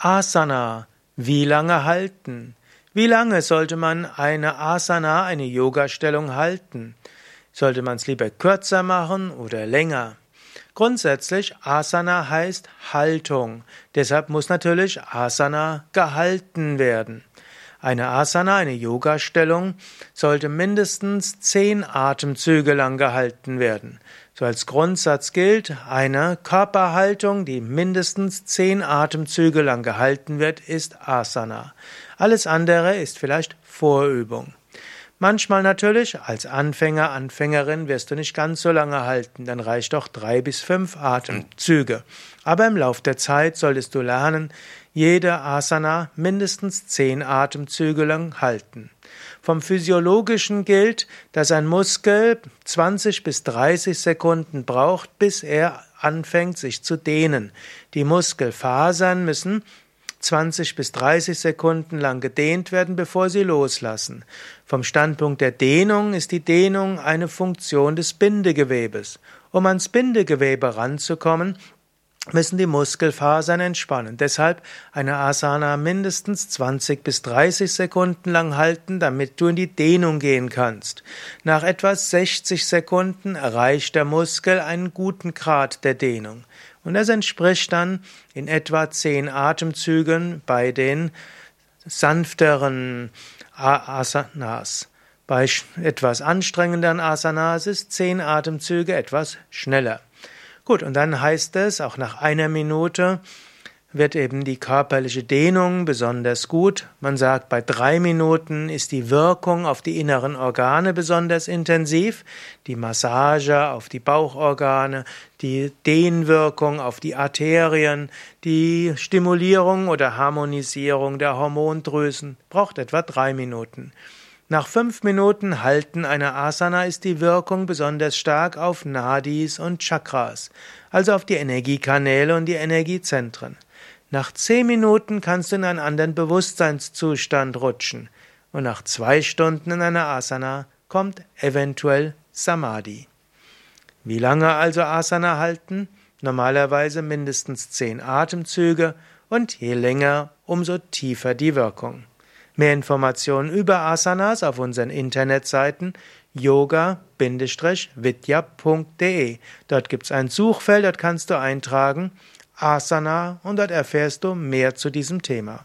Asana. Wie lange halten? Wie lange sollte man eine Asana, eine Yoga-Stellung halten? Sollte man es lieber kürzer machen oder länger? Grundsätzlich Asana heißt Haltung. Deshalb muss natürlich Asana gehalten werden. Eine Asana, eine Yoga-Stellung, sollte mindestens zehn Atemzüge lang gehalten werden. So als Grundsatz gilt, eine Körperhaltung, die mindestens zehn Atemzüge lang gehalten wird, ist Asana. Alles andere ist vielleicht Vorübung. Manchmal natürlich, als Anfänger, Anfängerin wirst du nicht ganz so lange halten, dann reicht doch drei bis fünf Atemzüge. Aber im Lauf der Zeit solltest du lernen, jede Asana mindestens zehn Atemzüge lang halten. Vom Physiologischen gilt, dass ein Muskel 20 bis 30 Sekunden braucht, bis er anfängt, sich zu dehnen. Die Muskelfasern müssen 20 bis 30 Sekunden lang gedehnt werden, bevor sie loslassen. Vom Standpunkt der Dehnung ist die Dehnung eine Funktion des Bindegewebes. Um ans Bindegewebe ranzukommen, müssen die Muskelfasern entspannen. Deshalb eine Asana mindestens 20 bis 30 Sekunden lang halten, damit du in die Dehnung gehen kannst. Nach etwa 60 Sekunden erreicht der Muskel einen guten Grad der Dehnung. Und das entspricht dann in etwa 10 Atemzügen bei den sanfteren Asanas. Bei etwas anstrengenderen Asanas ist 10 Atemzüge etwas schneller. Gut, und dann heißt es, auch nach einer Minute wird eben die körperliche Dehnung besonders gut. Man sagt, bei drei Minuten ist die Wirkung auf die inneren Organe besonders intensiv, die Massage auf die Bauchorgane, die Dehnwirkung auf die Arterien, die Stimulierung oder Harmonisierung der Hormondrüsen braucht etwa drei Minuten. Nach fünf Minuten Halten einer Asana ist die Wirkung besonders stark auf Nadis und Chakras, also auf die Energiekanäle und die Energiezentren. Nach zehn Minuten kannst du in einen anderen Bewusstseinszustand rutschen und nach zwei Stunden in einer Asana kommt eventuell Samadhi. Wie lange also Asana halten? Normalerweise mindestens zehn Atemzüge und je länger, umso tiefer die Wirkung. Mehr Informationen über Asanas auf unseren Internetseiten yoga-vidya.de. Dort gibt es ein Suchfeld, dort kannst du eintragen Asana und dort erfährst du mehr zu diesem Thema.